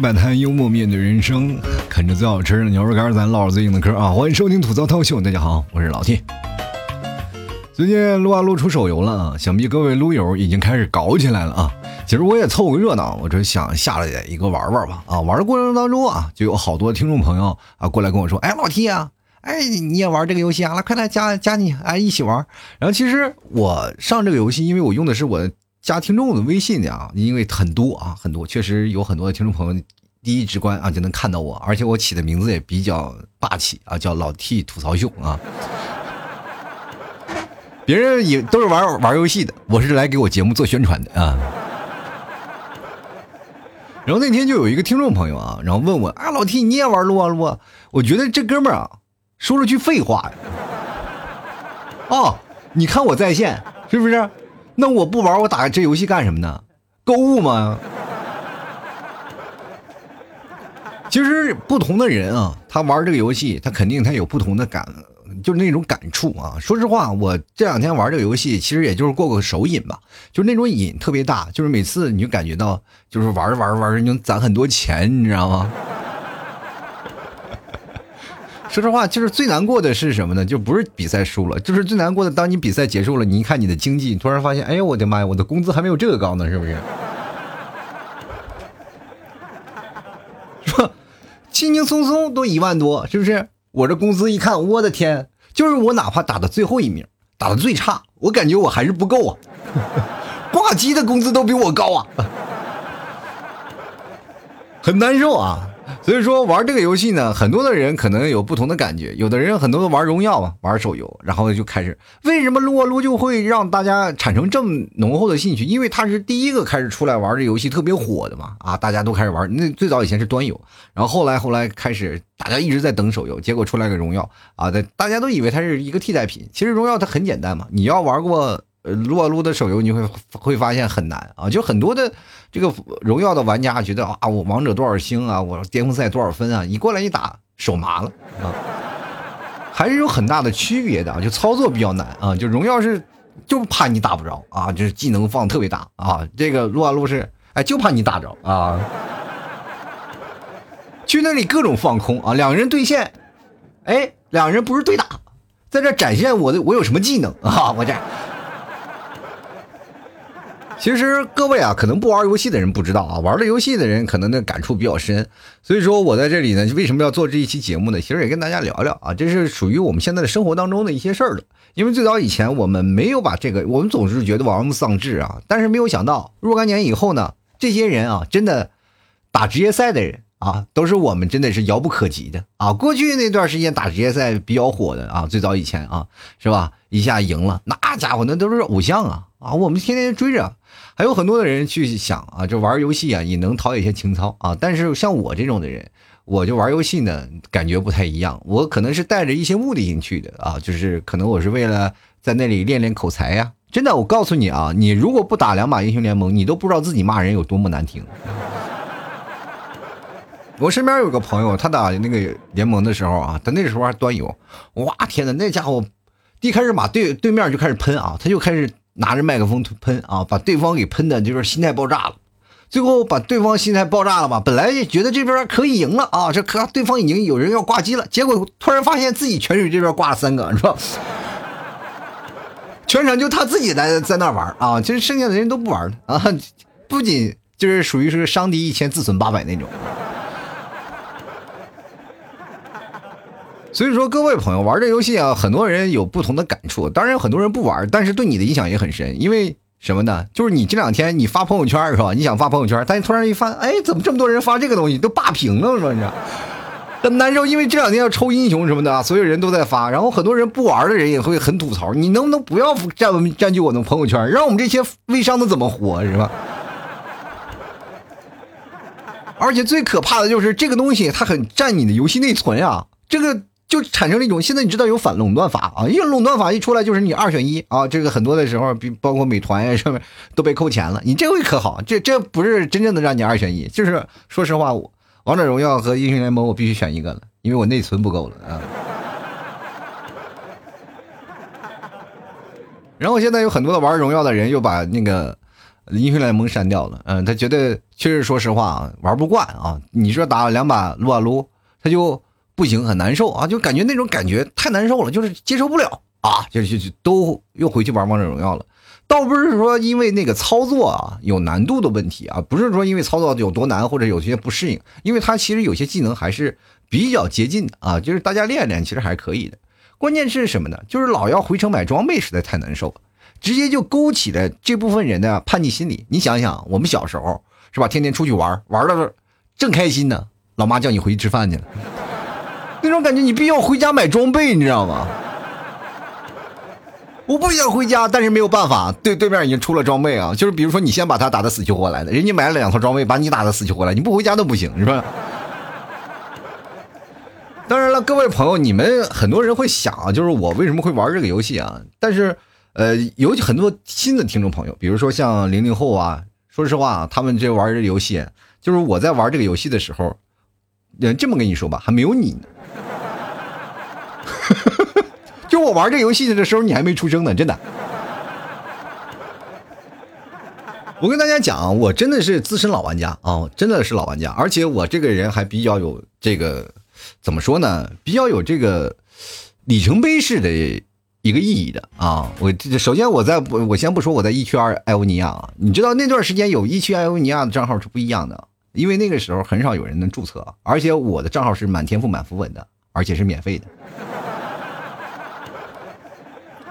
摆摊，幽默面对人生，啃着最好吃的牛肉干，咱唠着最硬的嗑啊！欢迎收听吐槽涛秀，大家好，我是老 T。最近撸啊撸出手游了啊，想必各位撸友已经开始搞起来了啊！其实我也凑个热闹，我就想下来一个玩玩吧啊！玩的过程当中啊，就有好多听众朋友啊过来跟我说：“哎，老 T 啊，哎，你也玩这个游戏啊？来，快来加加你，哎，一起玩。”然后其实我上这个游戏，因为我用的是我的。加听众的微信的啊，因为很多啊，很多确实有很多的听众朋友，第一直观啊就能看到我，而且我起的名字也比较霸气啊，叫老 T 吐槽秀啊。别人也都是玩玩游戏的，我是来给我节目做宣传的啊。然后那天就有一个听众朋友啊，然后问我啊，老 T 你也玩撸啊撸啊？我觉得这哥们儿啊说了句废话呀。哦，你看我在线是不是？那我不玩，我打这游戏干什么呢？购物吗？其实不同的人啊，他玩这个游戏，他肯定他有不同的感，就是那种感触啊。说实话，我这两天玩这个游戏，其实也就是过过手瘾吧，就是那种瘾特别大，就是每次你就感觉到，就是玩着玩着玩着，你能攒很多钱，你知道吗？说实话，就是最难过的是什么呢？就不是比赛输了，就是最难过的，当你比赛结束了，你一看你的经济，突然发现，哎呦我的妈呀，我的工资还没有这个高呢，是不是？说轻轻松松都一万多，是不是？我这工资一看，我的天，就是我哪怕打的最后一名，打的最差，我感觉我还是不够啊，挂机的工资都比我高啊，很难受啊。所以说玩这个游戏呢，很多的人可能有不同的感觉。有的人很多都玩荣耀嘛，玩手游，然后就开始为什么撸啊撸就会让大家产生这么浓厚的兴趣？因为它是第一个开始出来玩这游戏特别火的嘛，啊，大家都开始玩。那最早以前是端游，然后后来后来开始大家一直在等手游，结果出来个荣耀啊，大家都以为它是一个替代品。其实荣耀它很简单嘛，你要玩过。呃，撸啊撸的手游你会会发现很难啊，就很多的这个荣耀的玩家觉得啊，我王者多少星啊，我巅峰赛多少分啊，一过来一打手麻了啊，还是有很大的区别的啊，就操作比较难啊，就荣耀是就怕你打不着啊，就是技能放特别大啊，这个撸啊撸是哎就怕你打着啊，去那里各种放空啊，两个人对线，哎，两个人不是对打，在这展现我的我有什么技能啊，我这。其实各位啊，可能不玩游戏的人不知道啊，玩了游戏的人可能那感触比较深。所以说我在这里呢，为什么要做这一期节目呢？其实也跟大家聊聊啊，这是属于我们现在的生活当中的一些事儿了。因为最早以前我们没有把这个，我们总是觉得玩物丧志啊，但是没有想到若干年以后呢，这些人啊，真的打职业赛的人啊，都是我们真的是遥不可及的啊。过去那段时间打职业赛比较火的啊，最早以前啊，是吧？一下赢了，那家伙那都是偶像啊啊，我们天天追着。还有很多的人去想啊，就玩游戏啊，也能陶冶一些情操啊。但是像我这种的人，我就玩游戏呢，感觉不太一样。我可能是带着一些目的性去的啊，就是可能我是为了在那里练练口才呀。真的，我告诉你啊，你如果不打两把英雄联盟，你都不知道自己骂人有多么难听。我身边有个朋友，他打那个联盟的时候啊，他那时候还端游，哇天呐，那家伙一开始把对对面就开始喷啊，他就开始。拿着麦克风喷啊，把对方给喷的，就是心态爆炸了。最后把对方心态爆炸了吧？本来觉得这边可以赢了啊，这可对方已经有人要挂机了。结果突然发现自己泉水这边挂了三个，是吧？全场就他自己在在那玩啊，其实剩下的人都不玩了啊。不仅就是属于是伤敌一千自损八百那种。所以说，各位朋友玩这游戏啊，很多人有不同的感触。当然，很多人不玩，但是对你的影响也很深。因为什么呢？就是你这两天你发朋友圈是吧？你想发朋友圈，但你突然一翻，哎，怎么这么多人发这个东西，都霸屏了是吧？你很难受。因为这两天要抽英雄什么的，所有人都在发，然后很多人不玩的人也会很吐槽。你能不能不要占占据我的朋友圈，让我们这些微商的怎么活是吧？而且最可怕的就是这个东西，它很占你的游戏内存啊，这个。就产生了一种，现在你知道有反垄断法啊，因为垄断法一出来就是你二选一啊，这个很多的时候，比包括美团呀上面都被扣钱了。你这回可好，这这不是真正的让你二选一，就是说实话，王者荣耀和英雄联盟我必须选一个了，因为我内存不够了啊。然后现在有很多的玩荣耀的人又把那个。英雄联盟删掉了。嗯，他觉得确实，说实话啊，玩不惯啊。你说打两把撸啊撸，他就不行，很难受啊，就感觉那种感觉太难受了，就是接受不了啊，就就就都又回去玩王者荣耀了。倒不是说因为那个操作啊有难度的问题啊，不是说因为操作有多难或者有些不适应，因为它其实有些技能还是比较接近的啊，就是大家练练其实还是可以的。关键是什么呢？就是老要回城买装备实在太难受，直接就勾起了这部分人的叛逆心理。你想想，我们小时候是吧，天天出去玩，玩的正开心呢，老妈叫你回去吃饭去了，那种感觉你必须要回家买装备，你知道吗？我不想回家，但是没有办法，对对面已经出了装备啊，就是比如说你先把他打的死去活来的，人家买了两套装备，把你打的死去活来，你不回家都不行，是吧？当然了，各位朋友，你们很多人会想啊，就是我为什么会玩这个游戏啊？但是，呃，有很多新的听众朋友，比如说像零零后啊，说实话，他们这玩这游戏，就是我在玩这个游戏的时候，人，这么跟你说吧，还没有你呢。就我玩这游戏的时候，你还没出生呢，真的。我跟大家讲啊，我真的是资深老玩家啊，真的是老玩家，而且我这个人还比较有这个怎么说呢？比较有这个里程碑式的一个意义的啊。我首先我在我先不说我在一区二艾欧尼亚啊，你知道那段时间有一区艾欧尼亚的账号是不一样的，因为那个时候很少有人能注册，而且我的账号是满天赋满符文的，而且是免费的。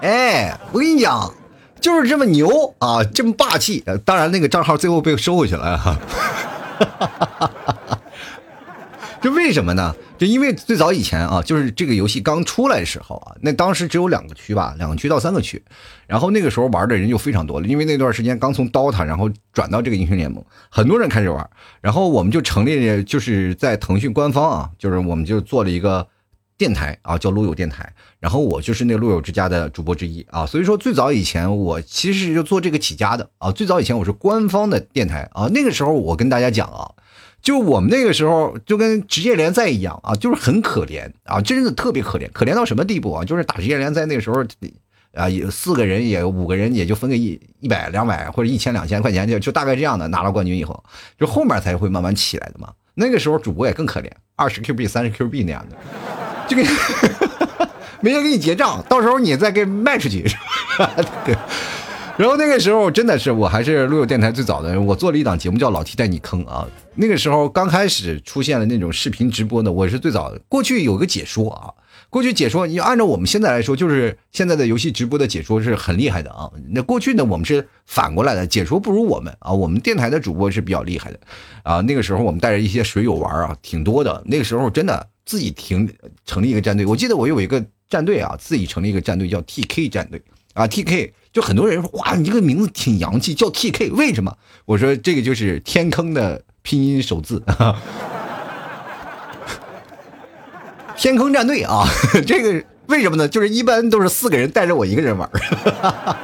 哎，我跟你讲，就是这么牛啊，这么霸气。当然，那个账号最后被收回去了哈。这为什么呢？就因为最早以前啊，就是这个游戏刚出来的时候啊，那当时只有两个区吧，两个区到三个区，然后那个时候玩的人就非常多了，因为那段时间刚从 DOTA 然后转到这个英雄联盟，很多人开始玩，然后我们就成立了，就是在腾讯官方啊，就是我们就做了一个。电台啊，叫路友电台，然后我就是那路友之家的主播之一啊，所以说最早以前我其实就做这个起家的啊，最早以前我是官方的电台啊，那个时候我跟大家讲啊，就我们那个时候就跟职业联赛一样啊，就是很可怜啊，真的特别可怜，可怜到什么地步啊？就是打职业联赛那个时候啊，有四个人也五个人也就分个一一百两百或者一千两千块钱就就大概这样的，拿了冠军以后，就后面才会慢慢起来的嘛。那个时候主播也更可怜，二十 Q 币三十 Q 币那样的。这个 没人给你结账，到时候你再给卖出去，是吧？对。然后那个时候真的是，我还是路友电台最早的，我做了一档节目叫《老 T 带你坑》啊。那个时候刚开始出现了那种视频直播的，我是最早的。过去有个解说啊，过去解说，你按照我们现在来说，就是现在的游戏直播的解说是很厉害的啊。那过去呢，我们是反过来的，解说不如我们啊。我们电台的主播是比较厉害的啊。那个时候我们带着一些水友玩啊，挺多的。那个时候真的。自己停成立一个战队，我记得我有一个战队啊，自己成立一个战队叫 T K 战队啊，T K 就很多人说哇，你这个名字挺洋气，叫 T K 为什么？我说这个就是天坑的拼音首字，天坑战队啊，这个为什么呢？就是一般都是四个人带着我一个人玩。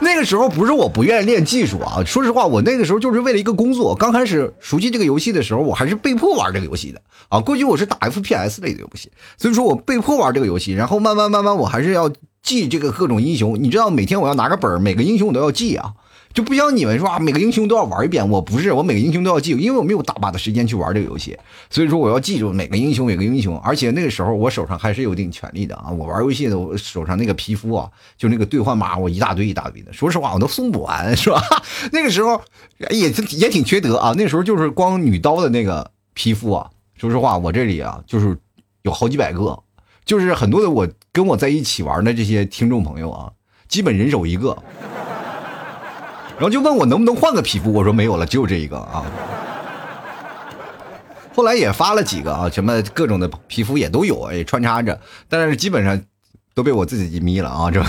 那个时候不是我不愿意练技术啊，说实话，我那个时候就是为了一个工作。刚开始熟悉这个游戏的时候，我还是被迫玩这个游戏的啊。过去我是打 FPS 类的游戏，所以说我被迫玩这个游戏。然后慢慢慢慢，我还是要记这个各种英雄。你知道，每天我要拿个本儿，每个英雄我都要记啊。就不像你们说啊，每个英雄都要玩一遍。我不是，我每个英雄都要记，因为我没有大把的时间去玩这个游戏。所以说我要记住每个英雄，每个英雄。而且那个时候我手上还是有一定权利的啊。我玩游戏的，我手上那个皮肤啊，就那个兑换码，我一大堆一大堆的。说实话，我都送不完，是吧？那个时候也也挺缺德啊。那时候就是光女刀的那个皮肤啊，说实话，我这里啊就是有好几百个，就是很多的我跟我在一起玩的这些听众朋友啊，基本人手一个。然后就问我能不能换个皮肤，我说没有了，只有这一个啊。后来也发了几个啊，什么各种的皮肤也都有，也穿插着，但是基本上都被我自己眯了啊，这，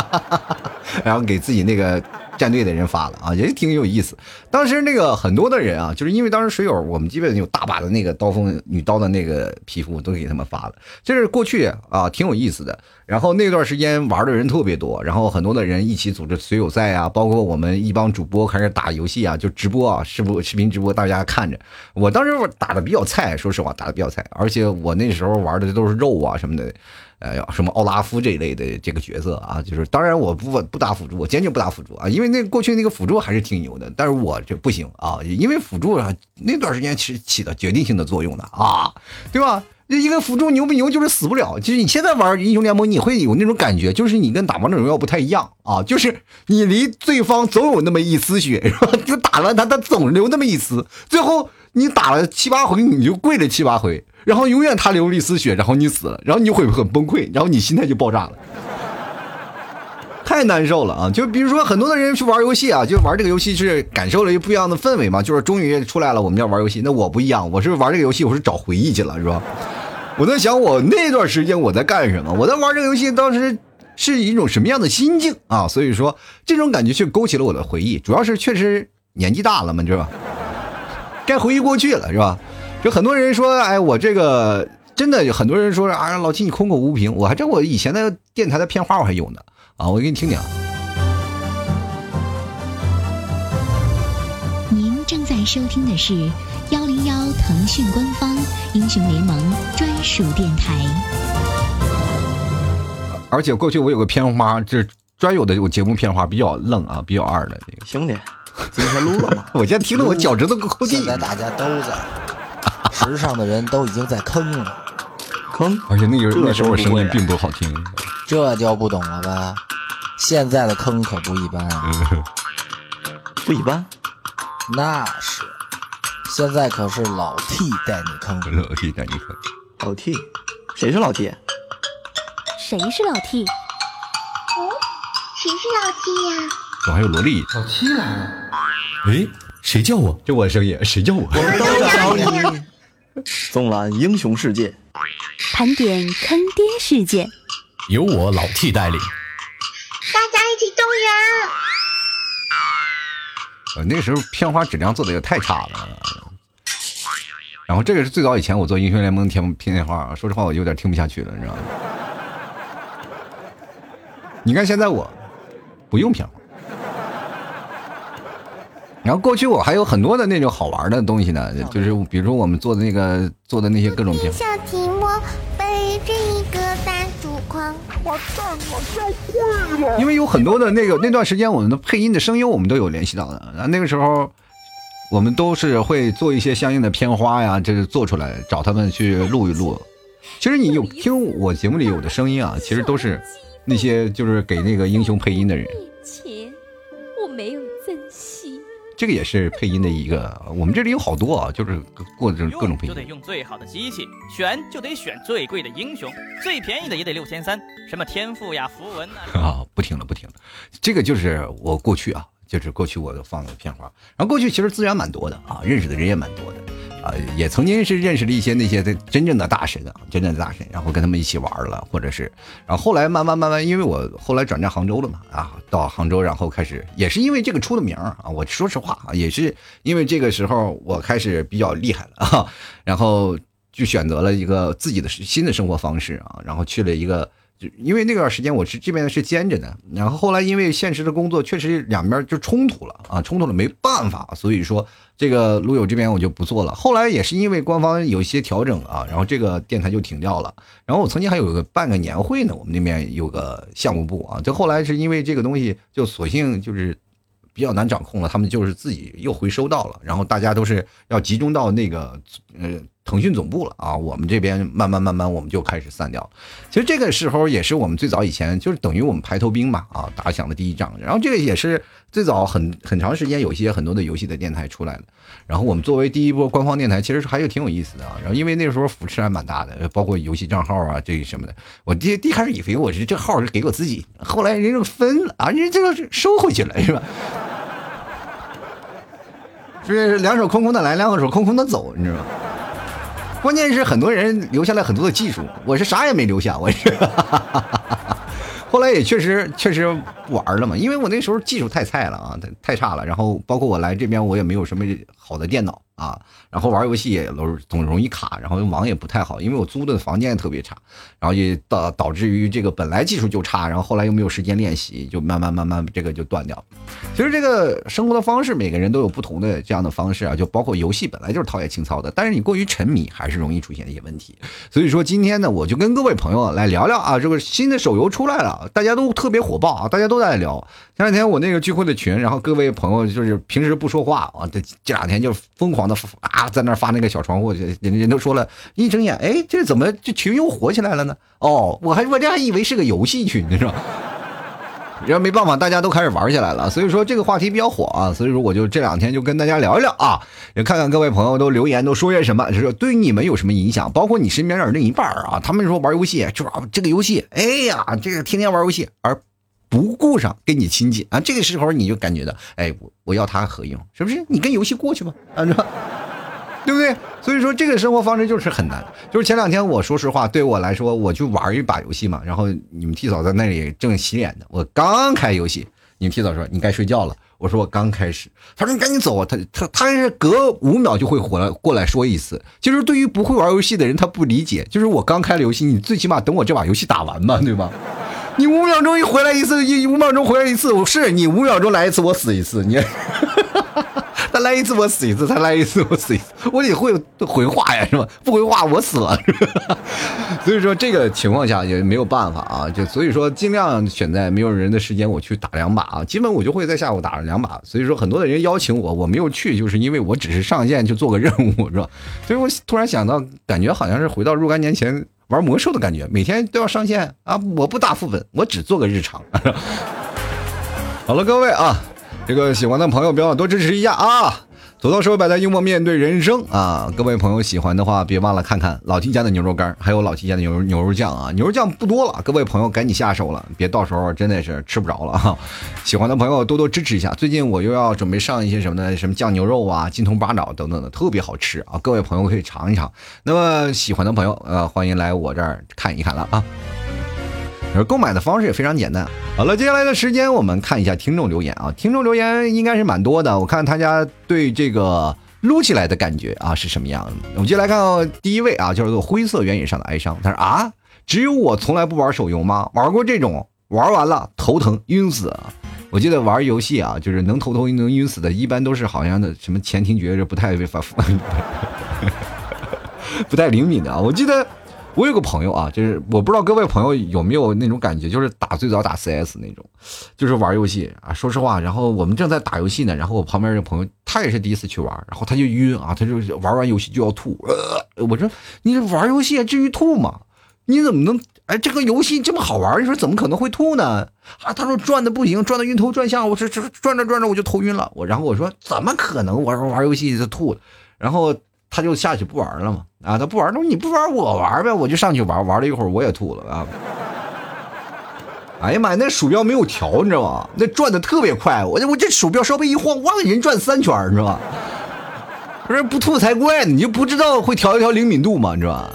然后给自己那个。战队的人发了啊，也挺有意思。当时那个很多的人啊，就是因为当时水友，我们基本有大把的那个刀锋女刀的那个皮肤都给他们发了。这是过去啊，挺有意思的。然后那段时间玩的人特别多，然后很多的人一起组织水友赛啊，包括我们一帮主播开始打游戏啊，就直播啊，视播视频直播，大家看着。我当时打的比较菜，说实话打的比较菜，而且我那时候玩的都是肉啊什么的。哎呀，什么奥拉夫这一类的这个角色啊，就是当然我不不打辅助，我坚决不打辅助啊，因为那过去那个辅助还是挺牛的，但是我这不行啊，因为辅助啊那段时间是起到决定性的作用的啊，对吧？一个辅助牛不牛就是死不了，就是你现在玩英雄联盟，你会有那种感觉，就是你跟打王者荣耀不太一样啊，就是你离对方总有那么一丝血，是吧？就打了他，他总留那么一丝，最后你打了七八回，你就跪了七八回，然后永远他流了一丝血，然后你死了，然后你会很崩溃，然后你心态就爆炸了，太难受了啊！就比如说很多的人去玩游戏啊，就玩这个游戏是感受了一不一样的氛围嘛，就是终于出来了，我们要玩游戏，那我不一样，我是玩这个游戏，我是找回忆去了，是吧？我在想，我那段时间我在干什么？我在玩这个游戏，当时是一种什么样的心境啊？所以说，这种感觉却勾起了我的回忆。主要是确实年纪大了嘛，是吧？该回忆过去了，是吧？就很多人说，哎，我这个真的有很多人说啊，老七你空口无凭。我还这我以前的电台的片花我还有呢啊，我给你听听。您正在收听的是。幺零幺腾讯官方英雄联盟专属电台，而且过去我有个片花，就是专有的有节目片花，比较愣啊，比较二的这个兄弟，今天录了吗？我现在听得我脚趾头抠地。现在大家都在，时尚的人都已经在坑了，坑。而且那个那时候我声音并不好听，这就不懂了吧？现在的坑可不一般啊，不一般，那是。现在可是老 T 带你坑，老 T 带你坑，老 T，谁是老 T？谁是老 T？哦，谁是老 T 呀？怎么还有萝莉？老 T 来了！哎，谁叫我？就我声音，谁叫我？我们都叫你。纵览英雄世界，盘点坑爹事件，由我老 T 带领，大家一起动员。呃，那个时候片花质量做的也太差了。然后这个是最早以前我做英雄联盟片片花，说实话我有点听不下去了，你知道吗？你看现在我不用片花。然后过去我还有很多的那种好玩的东西呢，就是比如说我们做的那个做的那些各种片。小提莫背着一个大竹筐，我蛋我教会了。因为有很多的那个那段时间，我们的配音的声优我们都有联系到的。啊，那个时候我们都是会做一些相应的片花呀，就是做出来找他们去录一录。其实你有听我节目里有的声音啊，其实都是那些就是给那个英雄配音的人。钱我没有。这个也是配音的一个，我们这里有好多啊，就是过着各种配音。就得用最好的机器，选就得选最贵的英雄，最便宜的也得六千三，什么天赋呀、符文呐。啊，不听了不听了，这个就是我过去啊，就是过去我放的片花，然后过去其实资源蛮多的啊，认识的人也蛮多的。啊，也曾经是认识了一些那些的真正的大神啊，真正的大神，然后跟他们一起玩了，或者是，然后后来慢慢慢慢，因为我后来转战杭州了嘛，啊，到杭州然后开始，也是因为这个出的名啊，我说实话啊，也是因为这个时候我开始比较厉害了啊，然后就选择了一个自己的新的生活方式啊，然后去了一个。因为那段时间我是这边是兼着的，然后后来因为现实的工作确实两边就冲突了啊，冲突了没办法，所以说这个路友这边我就不做了。后来也是因为官方有一些调整啊，然后这个电台就停掉了。然后我曾经还有个办个年会呢，我们那边有个项目部啊，就后来是因为这个东西就索性就是比较难掌控了，他们就是自己又回收到了，然后大家都是要集中到那个呃。腾讯总部了啊，我们这边慢慢慢慢我们就开始散掉。其实这个时候也是我们最早以前就是等于我们排头兵嘛啊，打响的第一仗。然后这个也是最早很很长时间有一些很多的游戏的电台出来的。然后我们作为第一波官方电台，其实还有挺有意思的啊。然后因为那时候扶持还蛮大的，包括游戏账号啊这什么的。我第一开始以为我是这号是给我自己，后来人家分了啊，人这个是收回去了是吧？是两手空空的来，两手空空的走，你知道吗？关键是很多人留下来很多的技术，我是啥也没留下，我是。后来也确实确实不玩了嘛，因为我那时候技术太菜了啊，太太差了。然后包括我来这边，我也没有什么好的电脑啊，然后玩游戏也总总容易卡，然后网也不太好，因为我租的房间也特别差，然后也导导致于这个本来技术就差，然后后来又没有时间练习，就慢慢慢慢这个就断掉。其实这个生活的方式，每个人都有不同的这样的方式啊，就包括游戏本来就是陶冶情操的，但是你过于沉迷还是容易出现一些问题。所以说今天呢，我就跟各位朋友来聊聊啊，这个新的手游出来了，大家都特别火爆啊，大家都在聊。前两天我那个聚会的群，然后各位朋友就是平时不说话啊，这这两天就疯狂的啊在那发那个小窗户，人人都说了一睁眼，哎，这怎么这群又火起来了呢？哦，我还我这还以为是个游戏群，你知道。然后没办法，大家都开始玩起来了，所以说这个话题比较火啊，所以说我就这两天就跟大家聊一聊啊，也看看各位朋友都留言都说些什么，就是对你们有什么影响，包括你身边的另一半啊，他们说玩游戏就是这个游戏，哎呀，这个天天玩游戏而不顾上跟你亲近啊，这个时候你就感觉到，哎，我我要他合影，是不是？你跟游戏过去吧，啊，对不对？所以说这个生活方式就是很难。就是前两天我说实话，对我来说，我去玩一把游戏嘛。然后你们替嫂在那里正洗脸呢，我刚开游戏，你们替嫂说你该睡觉了。我说我刚开始，他说你赶紧走啊。他他他是隔五秒就会回来过来说一次。就是对于不会玩游戏的人，他不理解。就是我刚开了游戏，你最起码等我这把游戏打完嘛，对吧？你五秒钟一回来一次，一五秒钟回来一次，我是你五秒钟来一次，我死一次，你。他来一次我死一次，他来一次我死一次，我得会回话呀，是吧？不回话我死了。所以说这个情况下也没有办法啊，就所以说尽量选在没有人的时间我去打两把啊，基本我就会在下午打两把。所以说很多的人邀请我，我没有去，就是因为我只是上线去做个任务，是吧？所以我突然想到，感觉好像是回到若干年前玩魔兽的感觉，每天都要上线啊！我不打副本，我只做个日常。好了，各位啊。这个喜欢的朋友，别忘多支持一下啊！走到社会百态，幽默面对人生啊！各位朋友喜欢的话，别忘了看看老 T 家的牛肉干，还有老 T 家的牛牛肉酱啊！牛肉酱不多了，各位朋友赶紧下手了，别到时候真的是吃不着了哈！喜欢的朋友多多支持一下。最近我又要准备上一些什么呢？什么酱牛肉啊、金铜八爪等等的，特别好吃啊！各位朋友可以尝一尝。那么喜欢的朋友，呃，欢迎来我这儿看一看了啊！而购买的方式也非常简单。好了，接下来的时间我们看一下听众留言啊，听众留言应该是蛮多的。我看大家对这个撸起来的感觉啊是什么样的？我们接来看第一位啊，叫做灰色原野上的哀伤。他说啊，只有我从来不玩手游吗？玩过这种，玩完了头疼晕死。我记得玩游戏啊，就是能头疼能晕死的，一般都是好像的什么前庭觉是不太发 不太灵敏的啊。我记得。我有个朋友啊，就是我不知道各位朋友有没有那种感觉，就是打最早打 CS 那种，就是玩游戏啊。说实话，然后我们正在打游戏呢，然后我旁边这个朋友他也是第一次去玩，然后他就晕啊，他就玩完游戏就要吐。呃，我说你玩游戏至于吐吗？你怎么能哎这个游戏这么好玩，你说怎么可能会吐呢？啊，他说转的不行，转的晕头转向，我这这转着转着我就头晕了。我然后我说怎么可能玩玩游戏就吐？然后。他就下去不玩了嘛，啊，他不玩，那你不玩我玩呗，我就上去玩，玩了一会儿我也吐了啊。哎呀妈呀，那鼠标没有调，你知道吗？那转的特别快，我我这鼠标稍微一晃，哇，人转三圈，你知道吧？不是不吐才怪呢，你就不知道会调一调灵敏度吗？你知道吧？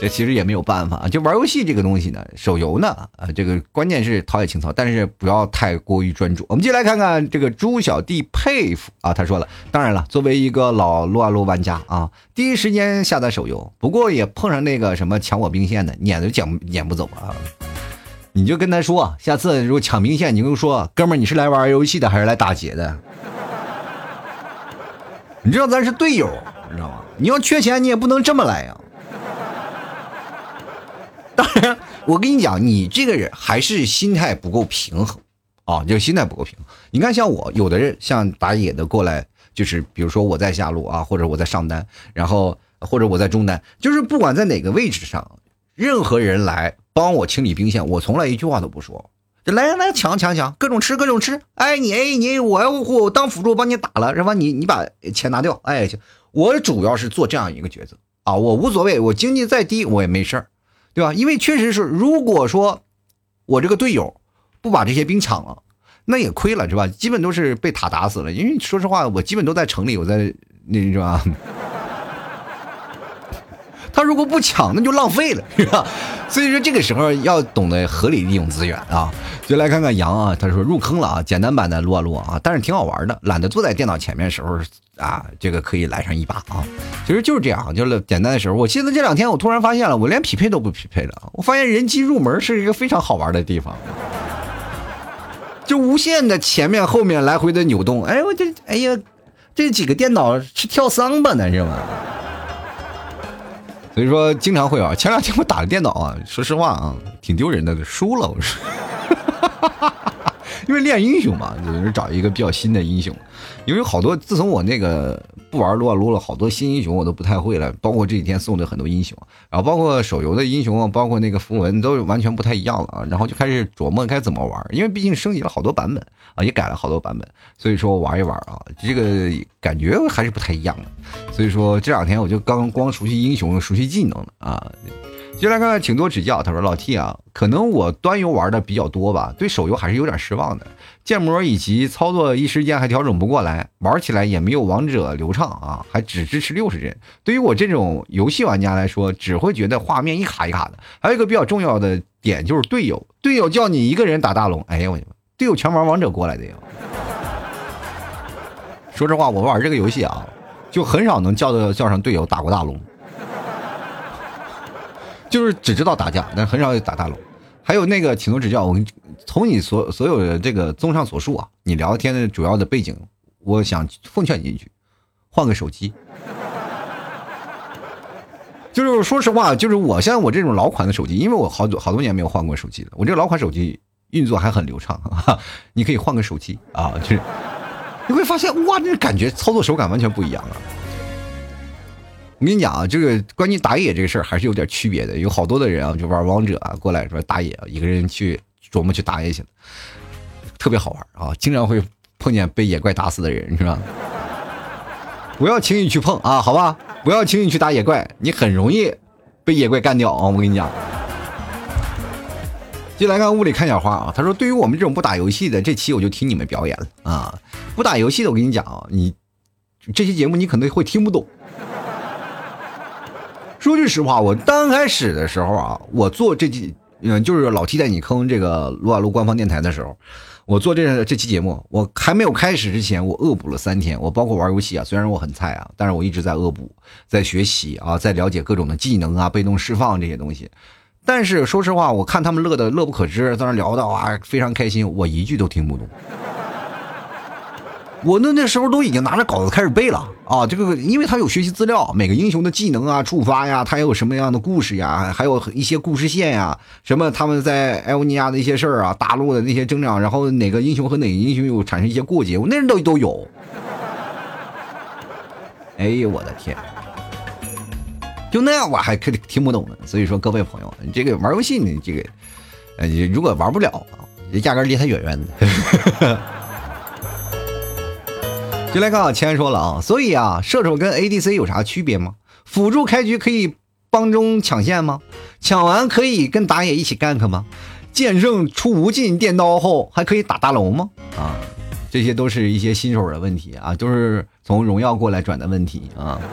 这其实也没有办法，就玩游戏这个东西呢，手游呢，啊，这个关键是陶冶情操，但是不要太过于专注。我们接下来看看这个猪小弟佩服啊，他说了，当然了，作为一个老撸啊撸玩家啊，第一时间下载手游，不过也碰上那个什么抢我兵线的，撵都撵撵不走啊。你就跟他说，下次如果抢兵线，你就说，哥们儿，你是来玩游戏的还是来打劫的？你知道咱是队友，你知道吗？你要缺钱，你也不能这么来呀。当然，我跟你讲，你这个人还是心态不够平衡啊，就是心态不够平衡。你看，像我，有的人像打野的过来，就是比如说我在下路啊，或者我在上单，然后或者我在中单，就是不管在哪个位置上，任何人来帮我清理兵线，我从来一句话都不说，就来来来抢抢抢，各种吃各种吃。哎，你哎你我要我当辅助帮你打了，然后你你把钱拿掉。哎行，我主要是做这样一个角色啊，我无所谓，我经济再低我也没事儿。对吧？因为确实是，如果说我这个队友不把这些兵抢了，那也亏了，是吧？基本都是被塔打死了。因为说实话，我基本都在城里，我在那是吧？他如果不抢，那就浪费了，是吧？所以说这个时候要懂得合理利用资源啊。就来看看杨啊，他说入坑了啊，简单版的撸啊撸啊，但是挺好玩的，懒得坐在电脑前面的时候啊，这个可以来上一把啊。其实就是这样，就是简单的时候。我记得这两天我突然发现了，我连匹配都不匹配了。我发现人机入门是一个非常好玩的地方，就无限的前面后面来回的扭动。哎，我这哎呀，这几个电脑是跳桑巴呢是吗？所以说经常会啊。前两天我打的电脑啊，说实话啊，挺丢人的，输了我说。因为练英雄嘛，就是找一个比较新的英雄。因为好多自从我那个不玩撸啊撸了，好多新英雄我都不太会了。包括这几天送的很多英雄，然后包括手游的英雄，包括那个符文都完全不太一样了啊。然后就开始琢磨该怎么玩，因为毕竟升级了好多版本啊，也改了好多版本，所以说玩一玩啊，这个感觉还是不太一样的。所以说这两天我就刚光熟悉英雄、熟悉技能了啊。接下来看看，请多指教。他说：“老 T 啊，可能我端游玩的比较多吧，对手游还是有点失望的。建模以及操作一时间还调整不过来，玩起来也没有王者流畅啊，还只支持六十帧。对于我这种游戏玩家来说，只会觉得画面一卡一卡的。还有一个比较重要的点就是队友，队友叫你一个人打大龙，哎呀我，队友全玩王者过来的呀。说实话，我玩这个游戏啊，就很少能叫到叫上队友打过大龙。”就是只知道打架，但很少打大龙。还有那个，请多指教。我从你所所有的这个综上所述啊，你聊天的主要的背景，我想奉劝你一句，换个手机。就是说实话，就是我像我这种老款的手机，因为我好久好多年没有换过手机了，我这老款手机运作还很流畅。你可以换个手机啊，就是你会发现哇，那感觉操作手感完全不一样啊。我跟你讲啊，这个关于打野这个事儿还是有点区别的。有好多的人啊，就玩王者啊，过来说打野，一个人去琢磨去打野去了，特别好玩啊，经常会碰见被野怪打死的人，是吧？不要轻易去碰啊，好吧？不要轻易去打野怪，你很容易被野怪干掉啊！我跟你讲。进来看屋里看小花啊，他说：“对于我们这种不打游戏的，这期我就听你们表演了啊！不打游戏的，我跟你讲啊，你这期节目你可能会听不懂。”说句实话，我刚开始的时候啊，我做这期，嗯，就是老替代你坑这个撸啊撸官方电台的时候，我做这这期节目，我还没有开始之前，我恶补了三天。我包括玩游戏啊，虽然我很菜啊，但是我一直在恶补，在学习啊，在了解各种的技能啊、被动释放这些东西。但是说实话，我看他们乐的乐不可支，在那聊的啊，非常开心，我一句都听不懂。我那那时候都已经拿着稿子开始背了啊！这个，因为他有学习资料，每个英雄的技能啊、触发呀，他有什么样的故事呀，还有一些故事线呀，什么他们在艾欧尼亚的一些事儿啊，大陆的那些增长，然后哪个英雄和哪个英雄有产生一些过节，我那人都都有。哎呦我的天！就那样我还可听不懂呢。所以说各位朋友，你这个玩游戏你这个，呃，如果玩不了啊，压根离他远远的。就来看啊，钱说了啊，所以啊，射手跟 ADC 有啥区别吗？辅助开局可以帮中抢线吗？抢完可以跟打野一起 gank 吗？剑圣出无尽电刀后还可以打大龙吗？啊，这些都是一些新手的问题啊，都是从荣耀过来转的问题啊。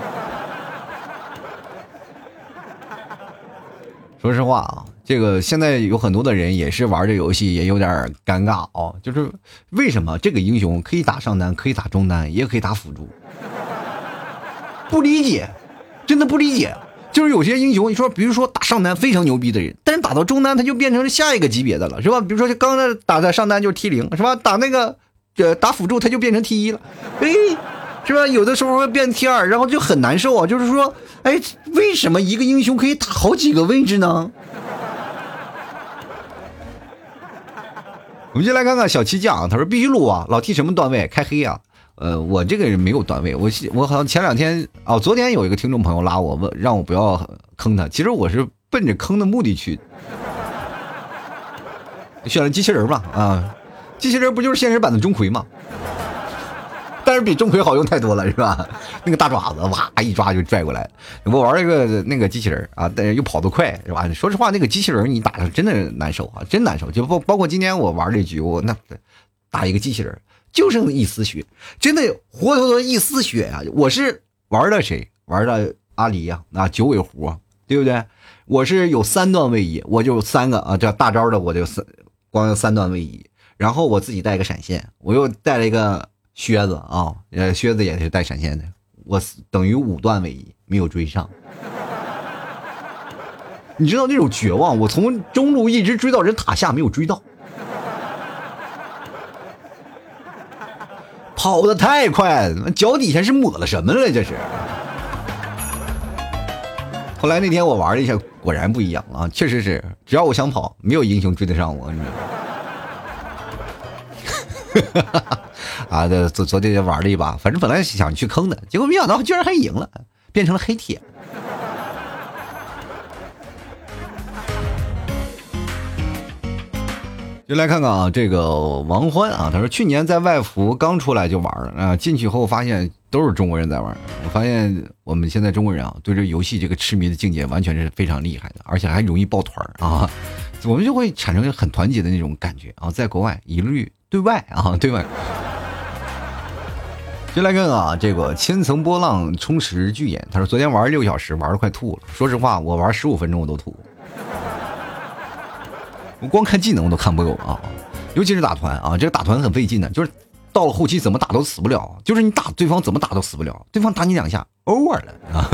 说实话啊，这个现在有很多的人也是玩这游戏，也有点尴尬啊。就是为什么这个英雄可以打上单，可以打中单，也可以打辅助？不理解，真的不理解。就是有些英雄，你说，比如说打上单非常牛逼的人，但是打到中单他就变成了下一个级别的了，是吧？比如说刚才打在上单就是 T 零，是吧？打那个呃打辅助他就变成 T 一了，哎，是吧？有的时候会变 T 二，然后就很难受啊。就是说。哎，为什么一个英雄可以打好几个位置呢？我们先来看看小七酱啊，他说必须录啊，老 T 什么段位开黑啊？呃，我这个人没有段位，我我好像前两天哦，昨天有一个听众朋友拉我问，让我不要坑他，其实我是奔着坑的目的去，选了机器人嘛啊，机器人不就是现实版的钟馗吗？但是比钟馗好用太多了，是吧？那个大爪子，哇，一抓就拽过来。我玩一个那个机器人啊，但是又跑得快，是吧？说实话，那个机器人你打的真的难受啊，真难受。就包包括今天我玩这局，我那打一个机器人就剩一丝血，真的活脱脱一丝血啊！我是玩的谁？玩的阿离呀，那九尾狐，对不对？我是有三段位移，我就三个啊，这大招的我就三，光有三段位移，然后我自己带个闪现，我又带了一个靴子啊，呃，靴子也是带闪现的，我等于五段位移没有追上。你知道那种绝望，我从中路一直追到人塔下没有追到，跑的太快，脚底下是抹了什么了？这是。后来那天我玩了一下，果然不一样啊！确实是，只要我想跑，没有英雄追得上我，你知道吗？哈哈哈哈啊，对，昨昨天玩了一把，反正本来想去坑的，结果没想到居然还赢了，变成了黑铁。就来看看啊，这个王欢啊，他说去年在外服刚出来就玩了啊，进去后发现都是中国人在玩。我发现我们现在中国人啊，对这游戏这个痴迷的境界完全是非常厉害的，而且还容易抱团啊，我们就会产生很团结的那种感觉啊。在国外一律对外啊，对外。就来看啊，这个千层波浪充实巨眼，他说昨天玩六小时，玩的快吐了。说实话，我玩十五分钟我都吐。我光看技能我都看不够啊，尤其是打团啊，这个打团很费劲的，就是到了后期怎么打都死不了，就是你打对方怎么打都死不了，对方打你两下 over 了啊，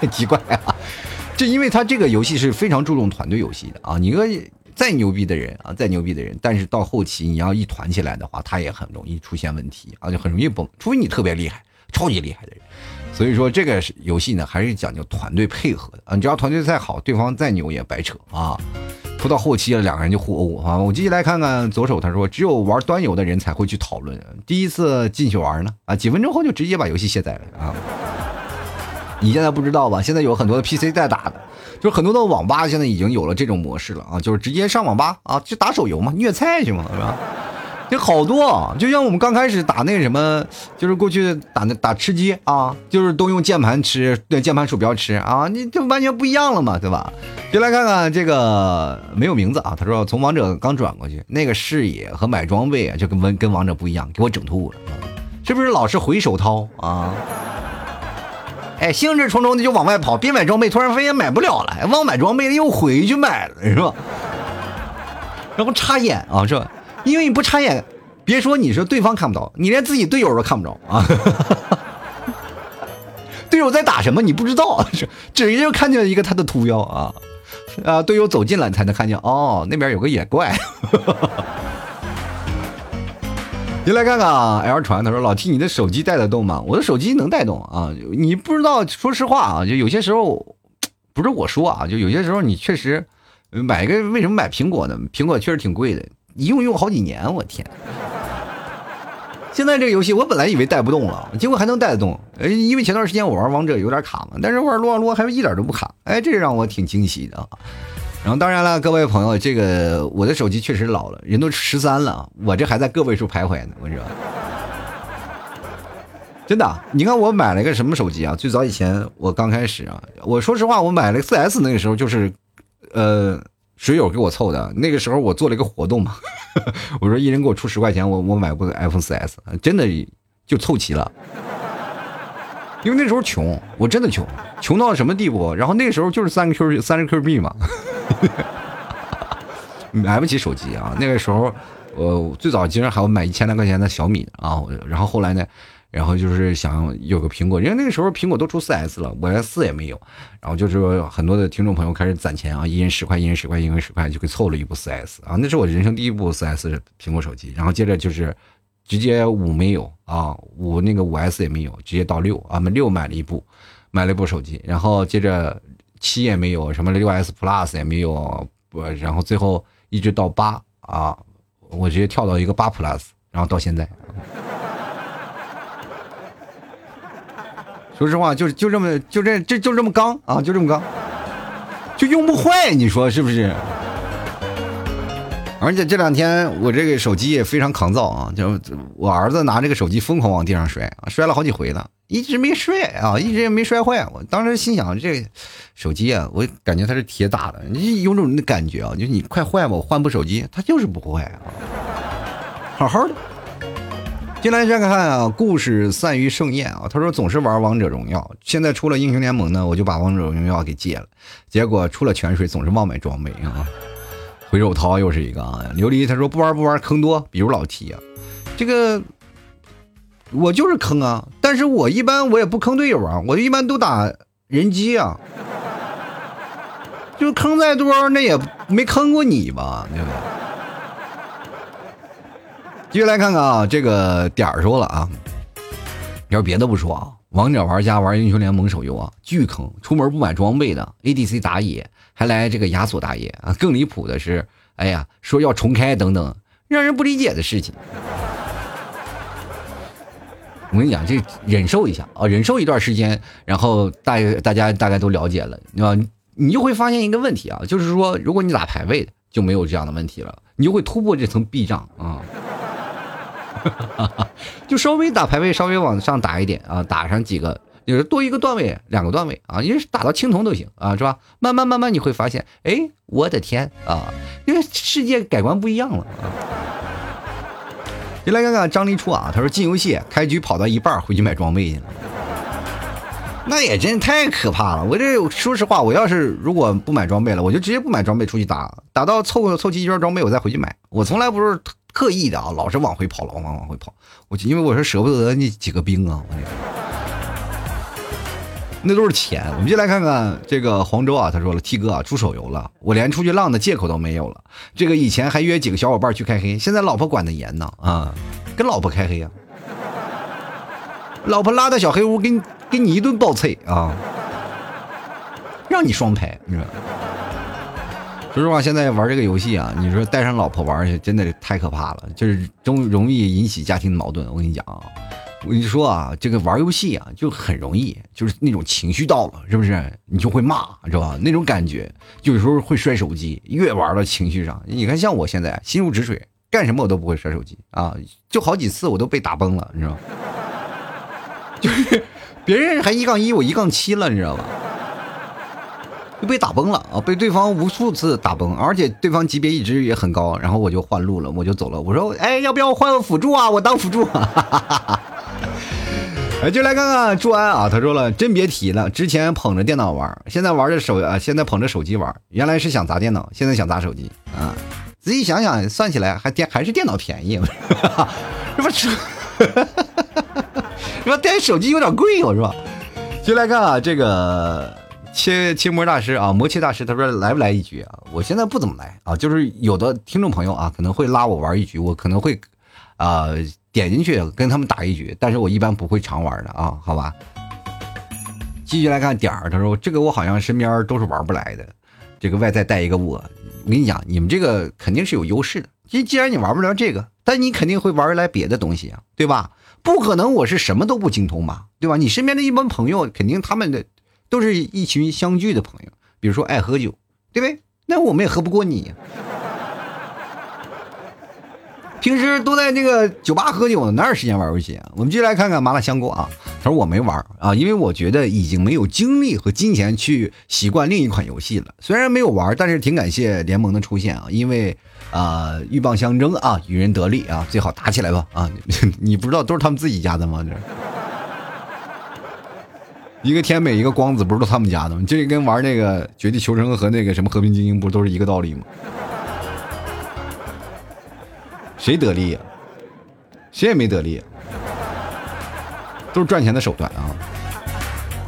很 奇怪啊，这因为他这个游戏是非常注重团队游戏的啊，你个再牛逼的人啊，再牛逼的人，但是到后期你要一团起来的话，他也很容易出现问题啊，就很容易崩，除非你特别厉害，超级厉害的人，所以说这个游戏呢还是讲究团队配合的啊，你只要团队再好，对方再牛也白扯啊。拖到后期了，两个人就互殴啊！我继续来看看左手，他说只有玩端游的人才会去讨论，第一次进去玩呢啊，几分钟后就直接把游戏卸载了啊！你现在不知道吧？现在有很多的 PC 在打的，就是很多的网吧现在已经有了这种模式了啊，就是直接上网吧啊，就打手游嘛，虐菜去嘛，是吧？这好多，就像我们刚开始打那个什么，就是过去打那打吃鸡啊，就是都用键盘吃，对键盘鼠标吃啊，你就完全不一样了嘛，对吧？就来看看这个没有名字啊，他说从王者刚转过去，那个视野和买装备啊，就跟跟王者不一样，给我整吐了，是不是老是回手掏啊？哎，兴致冲冲的就往外跑，边买装备，突然发现买不了了，忘买装备了，又回去买了，是吧？然后插眼啊，是吧？因为你不插眼，别说你是对方看不到，你连自己队友都看不着啊！队友在打什么你不知道，直接就看见一个他的图标啊啊！队友走近了你才能看见哦，那边有个野怪。你来看看啊，L 传他说老 T 你的手机带得动吗？我的手机能带动啊，你不知道，说实话啊，就有些时候不是我说啊，就有些时候你确实买个为什么买苹果呢？苹果确实挺贵的。一用用好几年，我天！现在这个游戏我本来以为带不动了，结果还能带得动。呃，因为前段时间我玩王者有点卡嘛，但是玩撸啊撸还是一点都不卡，哎，这让我挺惊喜的。然后当然了，各位朋友，这个我的手机确实老了，人都十三了，我这还在个位数徘徊呢，我跟你说。真的，你看我买了一个什么手机啊？最早以前我刚开始啊，我说实话，我买了个四 S 那个时候就是，呃。水友给我凑的，那个时候我做了一个活动嘛，我说一人给我出十块钱，我我买部 iPhone 四 S，真的就凑齐了。因为那时候穷，我真的穷，穷到什么地步？然后那个时候就是三个 Q 三十 Q 币嘛，买不起手机啊。那个时候，我最早竟然还要买一千来块钱的小米啊，然后后来呢？然后就是想有个苹果，因为那个时候苹果都出四 S 了，我连四也没有。然后就是很多的听众朋友开始攒钱啊，一人十块，一人十块，一人十块，就给凑了一部四 S 啊。那是我人生第一部四 S 苹果手机。然后接着就是直接五没有啊，五那个五 S 也没有，直接到六啊，们六买了一部，买了一部手机。然后接着七也没有，什么六 S Plus 也没有，不，然后最后一直到八啊，我直接跳到一个八 Plus，然后到现在。说实话，就就这么就这这就这么刚啊，就这么刚，就用不坏，你说是不是？而且这两天我这个手机也非常抗造啊，就我儿子拿这个手机疯狂往地上摔，摔了好几回了，一直没摔啊，一直也没摔坏。我当时心想，这手机啊，我感觉它是铁打的，你有种感觉啊，就是你快坏吧，我换部手机，它就是不坏啊，好好的。进来再看啊，故事散于盛宴啊。他说总是玩王者荣耀，现在出了英雄联盟呢，我就把王者荣耀给戒了。结果出了泉水，总是忘买装备啊。回手掏又是一个啊。琉璃他说不玩不玩，坑多，比如老提啊，这个我就是坑啊，但是我一般我也不坑队友啊，我一般都打人机啊。就坑再多，那也没坑过你吧，对吧？继续来看看啊，这个点儿说了啊，要别的不说啊，王者玩家玩英雄联盟手游啊，巨坑，出门不买装备的，ADC 打野还来这个亚索打野啊，更离谱的是，哎呀，说要重开等等，让人不理解的事情。我跟你讲，这忍受一下啊，忍受一段时间，然后大大家大概都了解了，对吧？你就会发现一个问题啊，就是说，如果你打排位，就没有这样的问题了，你就会突破这层 壁障啊。就稍微打排位，稍微往上打一点啊，打上几个，就是多一个段位，两个段位啊，你是打到青铜都行啊，是吧？慢慢慢慢你会发现，哎，我的天啊，因为世界改观不一样了啊。就来看看张立初啊，他说进游戏开局跑到一半回去买装备去了，那也真太可怕了。我这说实话，我要是如果不买装备了，我就直接不买装备出去打，打到凑凑齐一圈装备我再回去买。我从来不是。刻意的啊，老是往回跑，老往往回跑。我因为我是舍不得那几个兵啊，我那那都是钱。我们就来看看这个黄州啊，他说了，T 哥啊，出手游了，我连出去浪的借口都没有了。这个以前还约几个小伙伴去开黑，现在老婆管的严呢啊，跟老婆开黑呀，老婆拉到小黑屋，给你给你一顿暴脆啊，让你双排，你说。说实话，现在玩这个游戏啊，你说带上老婆玩去，真的太可怕了，就是容容易引起家庭矛盾。我跟你讲啊，我跟你说啊，这个玩游戏啊，就很容易，就是那种情绪到了，是不是？你就会骂，知道吧？那种感觉，有时候会摔手机，越玩到情绪上。你看，像我现在心如止水，干什么我都不会摔手机啊，就好几次我都被打崩了，你知道吗？就是别人还一杠一，我一杠七了，你知道吧？就被打崩了啊！被对方无数次打崩，而且对方级别一直也很高，然后我就换路了，我就走了。我说：“哎，要不要换个辅助啊？我当辅助。”哈哈哈哈哎，就来看看朱安啊，他说了：“真别提了，之前捧着电脑玩，现在玩着手啊，现在捧着手机玩。原来是想砸电脑，现在想砸手机啊！仔细想想，算起来还电还是电脑便宜，是不 是？是吧？电手机有点贵，我说。就来看啊，这个。切切魔大师啊，魔切大师，他说来不来一局啊？我现在不怎么来啊，就是有的听众朋友啊，可能会拉我玩一局，我可能会啊点进去跟他们打一局，但是我一般不会常玩的啊，好吧？继续来看点儿，他说这个我好像身边都是玩不来的，这个外在带一个我，我跟你讲，你们这个肯定是有优势的，既既然你玩不了这个，但你肯定会玩来别的东西啊，对吧？不可能我是什么都不精通吧，对吧？你身边的一帮朋友，肯定他们的。都是一群相聚的朋友，比如说爱喝酒，对不对？那我们也喝不过你。平时都在那个酒吧喝酒呢，哪有时间玩游戏啊？我们继续来看看麻辣香锅啊。他说我没玩啊，因为我觉得已经没有精力和金钱去习惯另一款游戏了。虽然没有玩，但是挺感谢联盟的出现啊，因为啊鹬蚌相争啊，与人得利啊，最好打起来吧啊！你不知道都是他们自己家的吗？这。一个天美，一个光子，不是都他们家的吗？这跟玩那个绝地求生和那个什么和平精英，不都是一个道理吗？谁得利呀？谁也没得利，都是赚钱的手段啊！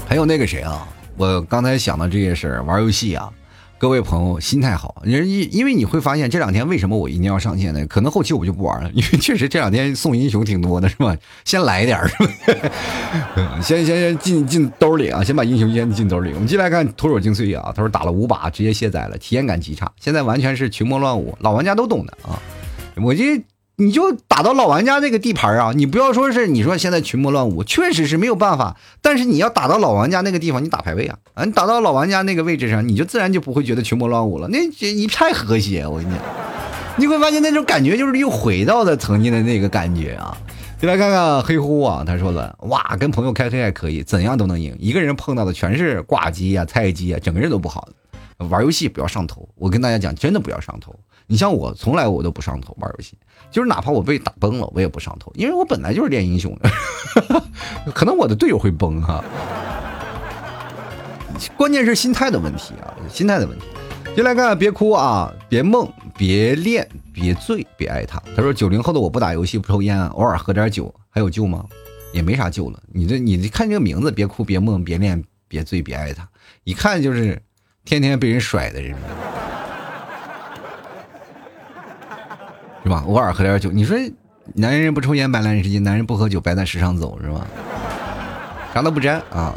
还有那个谁啊？我刚才想到这件事儿玩游戏啊。各位朋友，心态好，因因为你会发现这两天为什么我一定要上线呢？可能后期我就不玩了，因为确实这两天送英雄挺多的，是吧？先来点是吧？先先先进进兜里啊，先把英雄先进兜里。我们进来看徒手精髓啊，他说打了五把直接卸载了，体验感极差。现在完全是群魔乱舞，老玩家都懂的啊。我这。你就打到老玩家那个地盘啊！你不要说是你说现在群魔乱舞，确实是没有办法。但是你要打到老玩家那个地方，你打排位啊啊！你打到老玩家那个位置上，你就自然就不会觉得群魔乱舞了，那这一片和谐。我跟你讲，你会发现那种感觉就是又回到了曾经的那个感觉啊！就来看看黑乎啊，他说了，哇，跟朋友开黑还可以，怎样都能赢。一个人碰到的全是挂机啊、菜鸡啊，整个人都不好。玩游戏不要上头，我跟大家讲，真的不要上头。你像我，从来我都不上头玩游戏，就是哪怕我被打崩了，我也不上头，因为我本来就是练英雄的，可能我的队友会崩哈。关键是心态的问题啊，心态的问题。进来看，别哭啊，别梦，别恋，别醉，别爱他。他说：“九零后的我不打游戏，不抽烟，偶尔喝点酒，还有救吗？也没啥救了。你这，你看这个名字，别哭，别梦，别恋，别醉，别爱他，一看就是天天被人甩的人，是吧？偶尔喝点酒，你说男人不抽烟白烂时间，男人不喝酒白在世上走，是吧？啥都不沾啊。”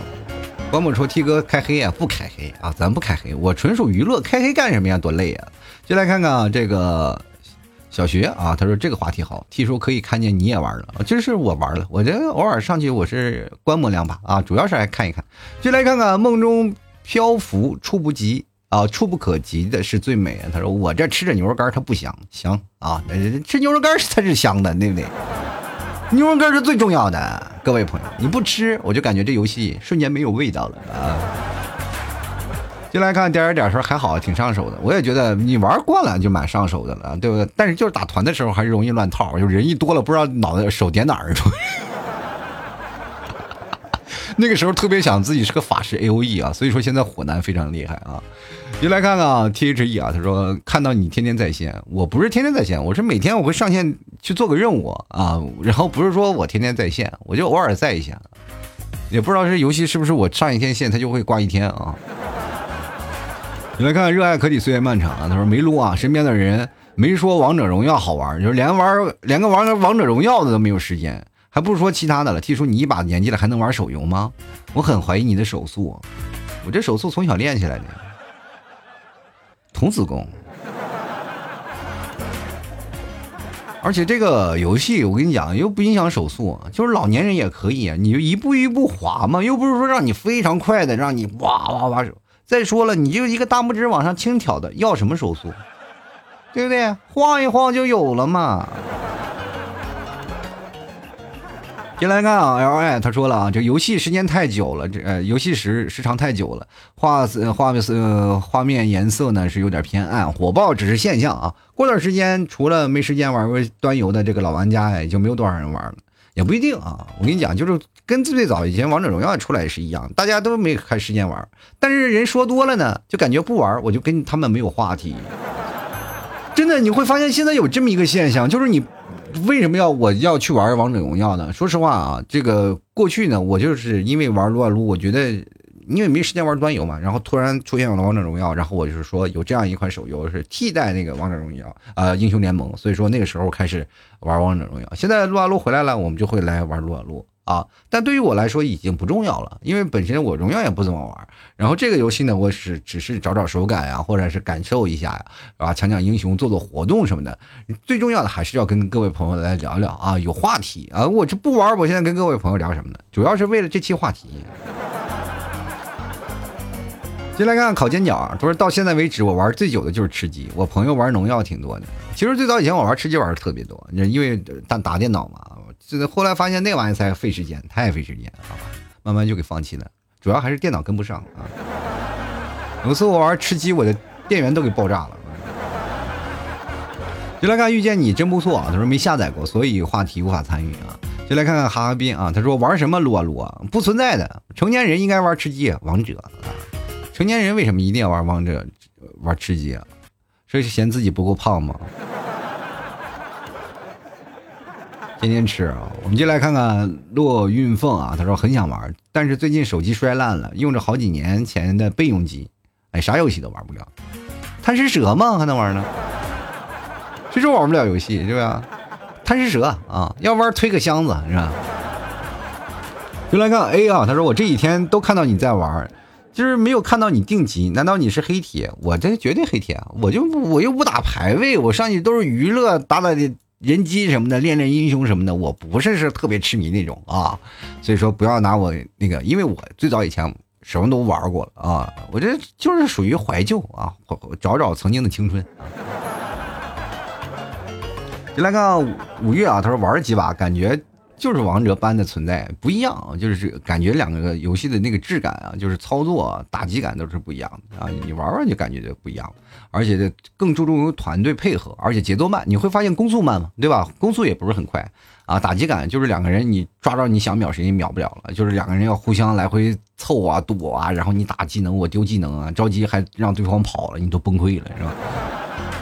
关某说：“T 哥开黑啊？不开黑啊，咱不开黑，我纯属娱乐，开黑干什么呀？多累呀！就来看看，这个小学啊，他说这个话题好，T 叔可以看见你也玩了，就是我玩了，我这偶尔上去我是观摩两把啊，主要是来看一看。就来看看梦中漂浮，触不及啊，触不可及的是最美。他说我这吃着牛肉干它不香，香啊，吃牛肉干才是香的，对不对？”牛肉干是最重要的，各位朋友，你不吃，我就感觉这游戏瞬间没有味道了啊！进来看点点点说还好，挺上手的。我也觉得你玩惯了就蛮上手的了，对不对？但是就是打团的时候还是容易乱套，就人一多了不知道脑袋手点哪儿。那个时候特别想自己是个法师 A O E 啊，所以说现在火男非常厉害啊。你来看看啊，T H E 啊，他说看到你天天在线，我不是天天在线，我是每天我会上线去做个任务啊，然后不是说我天天在线，我就偶尔在一下，也不知道这游戏是不是我上一天线它就会挂一天啊。你来看，热爱可抵岁月漫长啊，他说没撸啊，身边的人没说王者荣耀好玩，就是连玩连个玩个王者荣耀的都没有时间，还不如说其他的了。听说你一把年纪了还能玩手游吗？我很怀疑你的手速，我这手速从小练起来的。童子功，而且这个游戏我跟你讲又不影响手速，就是老年人也可以啊，你就一步一步滑嘛，又不是说让你非常快的，让你哇哇哇。再说了，你就一个大拇指往上轻挑的，要什么手速？对不对？晃一晃就有了嘛。进来看啊，L I 他说了啊，这游戏时间太久了，这呃游戏时时长太久了，画色画面色画面颜色呢是有点偏暗，火爆只是现象啊。过段时间，除了没时间玩过端游的这个老玩家，也就没有多少人玩了，也不一定啊。我跟你讲，就是跟最早以前王者荣耀出来也是一样，大家都没开时间玩，但是人说多了呢，就感觉不玩，我就跟他们没有话题。真的，你会发现现在有这么一个现象，就是你。为什么要我要去玩王者荣耀呢？说实话啊，这个过去呢，我就是因为玩撸啊撸，我觉得因为没时间玩端游嘛，然后突然出现了王者荣耀，然后我就是说有这样一款手游是替代那个王者荣耀啊，英雄联盟，所以说那个时候开始玩王者荣耀。现在撸啊撸回来了，我们就会来玩撸啊撸。啊，但对于我来说已经不重要了，因为本身我荣耀也不怎么玩。然后这个游戏呢，我是只是找找手感呀，或者是感受一下呀，啊，抢抢英雄，做做活动什么的。最重要的还是要跟各位朋友来聊聊啊，有话题啊。我这不玩，我现在跟各位朋友聊什么呢？主要是为了这期话题。进来看看烤煎饺啊，他说到现在为止，我玩最久的就是吃鸡。我朋友玩农药挺多的，其实最早以前我玩吃鸡玩的特别多，因为打打电脑嘛。这后来发现那玩意儿才费时间，太费时间了啊！慢慢就给放弃了，主要还是电脑跟不上啊。有次我玩吃鸡，我的电源都给爆炸了。就来看遇见你真不错啊，他说没下载过，所以话题无法参与啊。就来看看哈哈斌啊，他说玩什么撸啊撸啊，不存在的，成年人应该玩吃鸡王者啊。成年人为什么一定要玩王者玩吃鸡啊？这是嫌自己不够胖吗？天天吃啊！我们就来看看骆运凤啊，他说很想玩，但是最近手机摔烂了，用着好几年前的备用机，哎，啥游戏都玩不了。贪吃蛇吗？还能玩呢？谁说玩不了游戏，对吧？贪吃蛇啊，要玩推个箱子是吧？就来看 A 啊，他说我这几天都看到你在玩，就是没有看到你定级，难道你是黑铁？我这绝对黑铁，我就我又不打排位，我上去都是娱乐打打的。人机什么的，练练英雄什么的，我不是是特别痴迷那种啊，所以说不要拿我那个，因为我最早以前什么都玩过了啊，我这就是属于怀旧啊，找找曾经的青春。就来看五月啊，他说玩几把，感觉就是王者般的存在，不一样，就是感觉两个游戏的那个质感啊，就是操作、打击感都是不一样的啊。你玩玩就感觉就不一样，而且更注重于团队配合，而且节奏慢。你会发现攻速慢嘛，对吧？攻速也不是很快啊。打击感就是两个人你抓着你想秒谁也秒不了了，就是两个人要互相来回凑啊躲啊，然后你打技能我丢技能啊，着急还让对方跑了，你都崩溃了，是吧？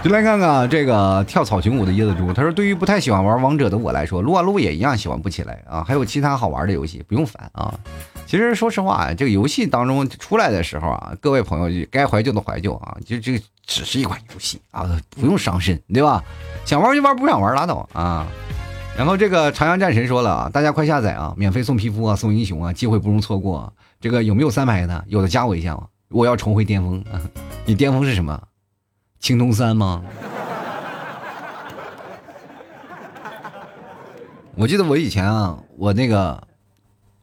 就来看看这个跳草裙舞的椰子猪，他说：“对于不太喜欢玩王者的我来说，撸啊撸也一样喜欢不起来啊。还有其他好玩的游戏，不用烦啊。其实说实话，这个游戏当中出来的时候啊，各位朋友该怀旧的怀旧啊，就这只是一款游戏啊，不用伤身，对吧？想玩就玩，不想玩拉倒啊。然后这个长阳战神说了啊，大家快下载啊，免费送皮肤啊，送英雄啊，机会不容错过。这个有没有三排的？有的加我一下，我要重回巅峰。你巅峰是什么？”青铜三吗？我记得我以前啊，我那个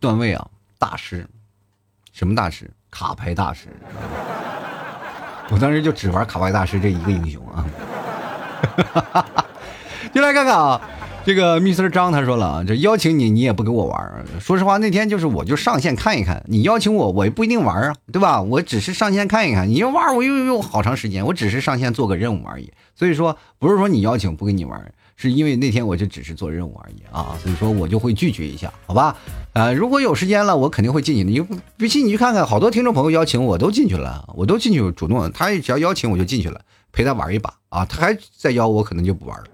段位啊，大师，什么大师？卡牌大师。我当时就只玩卡牌大师这一个英雄啊。就来看看啊。这个 Mr 张他说了啊，这邀请你你也不给我玩说实话，那天就是我就上线看一看，你邀请我我也不一定玩啊，对吧？我只是上线看一看，你要玩我又用好长时间，我只是上线做个任务而已。所以说不是说你邀请不跟你玩，是因为那天我就只是做任务而已啊，所以说我就会拒绝一下，好吧？呃，如果有时间了，我肯定会进去的。你不信你去看看，好多听众朋友邀请我都进去了，我都进去主动，他只要邀请我就进去了，陪他玩一把啊，他还再邀我可能就不玩了。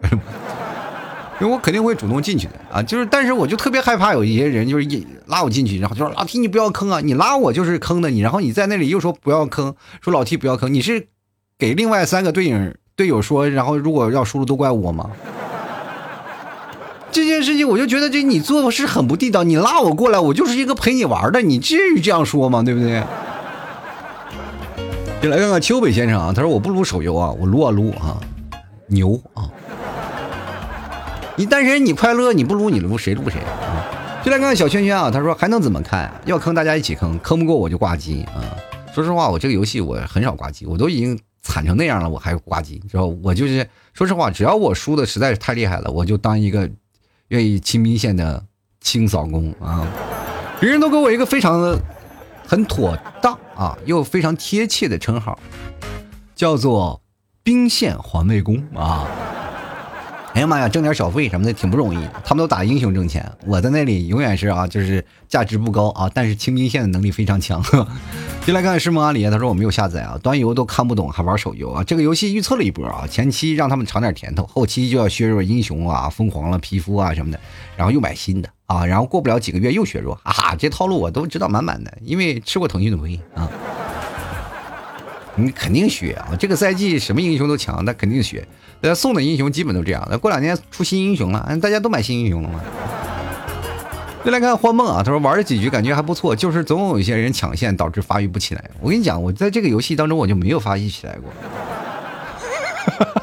因为我肯定会主动进去的啊，就是，但是我就特别害怕有一些人就是一拉我进去，然后就说老 T 你不要坑啊，你拉我就是坑的你，然后你在那里又说不要坑，说老 T 不要坑，你是给另外三个队友队友说，然后如果要输了都怪我吗？这件事情我就觉得这你做的是很不地道，你拉我过来，我就是一个陪你玩的，你至于这样说吗？对不对？就来看看秋北先生啊，他说我不撸手游啊，我撸啊撸啊，牛啊。你单身你快乐，你不撸你撸谁撸谁啊？就来看看小圈圈啊，他说还能怎么看？要坑大家一起坑，坑不过我就挂机啊！说实话，我这个游戏我很少挂机，我都已经惨成那样了，我还挂机，知道我就是说实话，只要我输的实在是太厉害了，我就当一个愿意清兵线的清扫工啊！别人都给我一个非常的很妥当啊，又非常贴切的称号，叫做兵线环卫工啊。哎呀妈呀，挣点小费什么的挺不容易。他们都打英雄挣钱，我在那里永远是啊，就是价值不高啊，但是清兵线的能力非常强。进来看看师梦阿里，他说我没有下载啊，端游都看不懂，还玩手游啊？这个游戏预测了一波啊，前期让他们尝点甜头，后期就要削弱英雄啊，疯狂了皮肤啊什么的，然后又买新的啊，然后过不了几个月又削弱啊，这套路我都知道满满的，因为吃过腾讯的亏啊。你肯定学啊，这个赛季什么英雄都强，那肯定学。呃，送的英雄基本都这样。那过两年出新英雄了，大家都买新英雄了吗？再来看幻梦啊，他说玩了几局感觉还不错，就是总有一些人抢线导致发育不起来。我跟你讲，我在这个游戏当中我就没有发育起来过，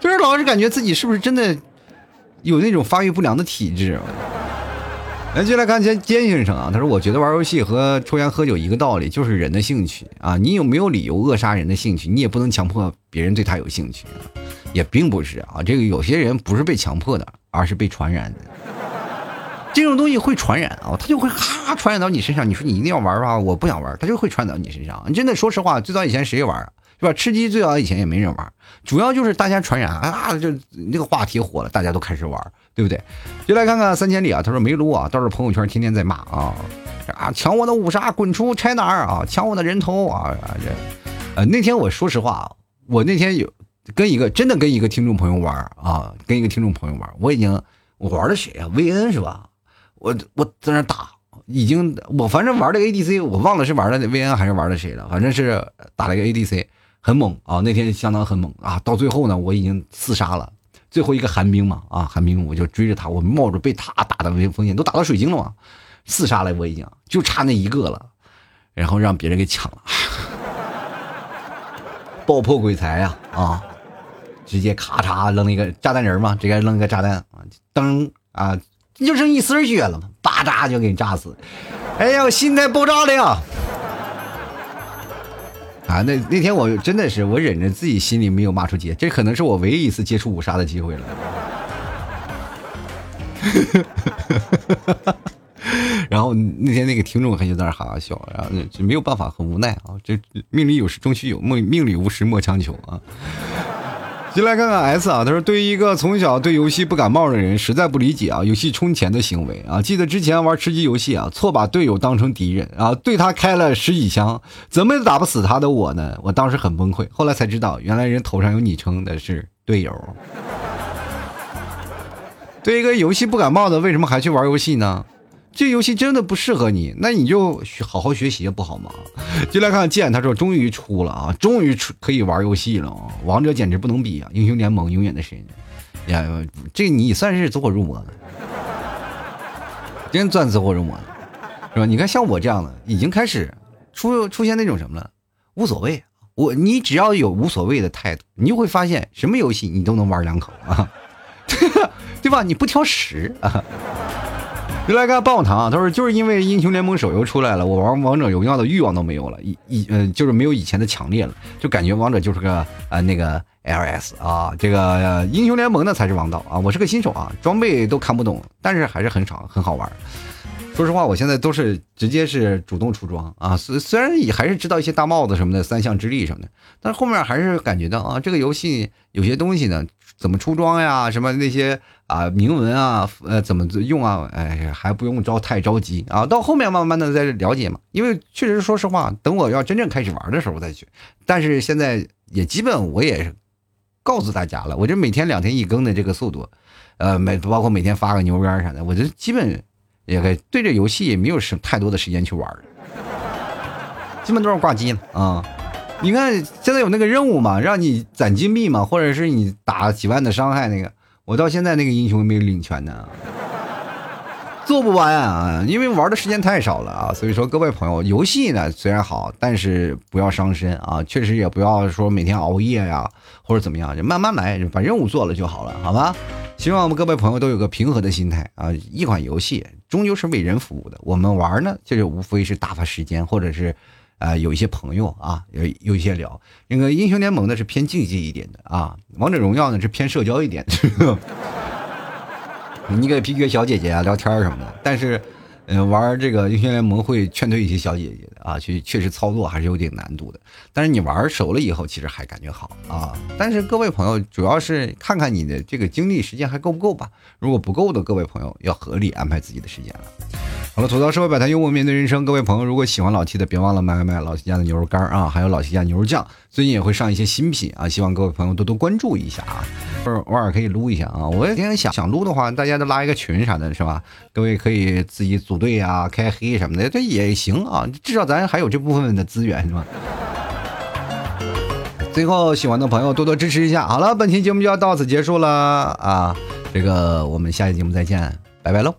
就是老是感觉自己是不是真的有那种发育不良的体质。来，接来看坚坚先生啊，他说：“我觉得玩游戏和抽烟喝酒一个道理，就是人的兴趣啊。你有没有理由扼杀人的兴趣？你也不能强迫别人对他有兴趣，也并不是啊。这个有些人不是被强迫的，而是被传染的。这种东西会传染啊，他就会哈传染到你身上。你说你一定要玩吧，我不想玩，他就会传染到你身上。你真的，说实话，最早以前谁玩啊？”是吧？吃鸡最早以前也没人玩，主要就是大家传染啊，就那个话题火了，大家都开始玩，对不对？就来看看三千里啊，他说没撸啊，倒是朋友圈天天在骂啊啊，抢我的五杀，滚出拆哪儿啊？抢我的人头啊这，呃，那天我说实话，我那天有跟一个真的跟一个听众朋友玩啊，跟一个听众朋友玩，我已经我玩的谁啊？薇恩是吧？我我在那打，已经我反正玩的 ADC，我忘了是玩的薇恩还是玩的谁了，反正是打了个 ADC。很猛啊！那天相当很猛啊！到最后呢，我已经四杀了最后一个寒冰嘛啊，寒冰我就追着他，我冒着被他打的危风险，都打到水晶了嘛，四杀了我已经就差那一个了，然后让别人给抢了，爆破鬼才呀啊！直接咔嚓扔一个炸弹人嘛，直接扔一个炸弹啊，噔啊，就剩一丝血了嘛，叭扎就给你炸死，哎呀，我心态爆炸了呀！啊，那那天我真的是我忍着自己心里没有骂出街，这可能是我唯一一次接触五杀的机会了。然后那天那个听众还就在那哈哈笑，然后就没有办法，很无奈啊。这命里有时终须有，命命里无时莫强求啊。进来看看 S 啊，他说对于一个从小对游戏不感冒的人，实在不理解啊，游戏充钱的行为啊。记得之前玩吃鸡游戏啊，错把队友当成敌人啊，对他开了十几枪，怎么也打不死他的我呢？我当时很崩溃，后来才知道，原来人头上有昵称的是队友。对一个游戏不感冒的，为什么还去玩游戏呢？这游戏真的不适合你，那你就好好学习不好吗？进来看剑，他说终于出了啊，终于出可以玩游戏了啊！王者简直不能比啊，英雄联盟永远的神呀！这你算是走火入魔了，真算走火入魔了，是吧？你看像我这样的，已经开始出出现那种什么了，无所谓，我你只要有无所谓的态度，你就会发现什么游戏你都能玩两口啊，对吧？你不挑食啊。就来看棒棒糖啊，他说就是因为英雄联盟手游出来了，我玩王者荣耀的欲望都没有了，以以呃就是没有以前的强烈了，就感觉王者就是个呃那个 LS 啊，这个英雄联盟呢才是王道啊。我是个新手啊，装备都看不懂，但是还是很爽，很好玩。说实话，我现在都是直接是主动出装啊，虽虽然也还是知道一些大帽子什么的，三项之力什么的，但是后面还是感觉到啊，这个游戏有些东西呢，怎么出装呀，什么那些。啊，铭文啊，呃，怎么用啊？哎，还不用着太着急啊，到后面慢慢的再了解嘛。因为确实，说实话，等我要真正开始玩的时候再去。但是现在也基本我也告诉大家了，我这每天两天一更的这个速度，呃，每包括每天发个牛干啥的，我就基本也对这游戏也没有什太多的时间去玩基本都是挂机了啊。你看现在有那个任务嘛，让你攒金币嘛，或者是你打几万的伤害那个。我到现在那个英雄没领全呢，做不完啊，因为玩的时间太少了啊。所以说，各位朋友，游戏呢虽然好，但是不要伤身啊，确实也不要说每天熬夜呀，或者怎么样，就慢慢来，把任务做了就好了，好吗？希望我们各位朋友都有个平和的心态啊。一款游戏终究是为人服务的，我们玩呢，就是无非是打发时间，或者是。啊，有一些朋友啊，有有一些聊那个英雄联盟呢是偏竞技一点的啊，王者荣耀呢是偏社交一点的，你给 PK 小姐姐啊聊天什么的，但是。嗯，玩这个英雄联盟会劝退一些小姐姐的啊，去确实操作还是有点难度的。但是你玩熟了以后，其实还感觉好啊。但是各位朋友，主要是看看你的这个精力时间还够不够吧。如果不够的，各位朋友要合理安排自己的时间了。好了，吐槽社会百态，幽默面对人生。各位朋友，如果喜欢老七的，别忘了买买买老七家的牛肉干啊，还有老七家牛肉酱。最近也会上一些新品啊，希望各位朋友多多关注一下啊，或者偶尔可以撸一下啊。我也挺想想撸的话，大家都拉一个群啥的，是吧？各位可以自己组队啊、开黑什么的，这也行啊。至少咱还有这部分的资源，是吧？最后，喜欢的朋友多多支持一下。好了，本期节目就要到此结束了啊，这个我们下期节目再见，拜拜喽。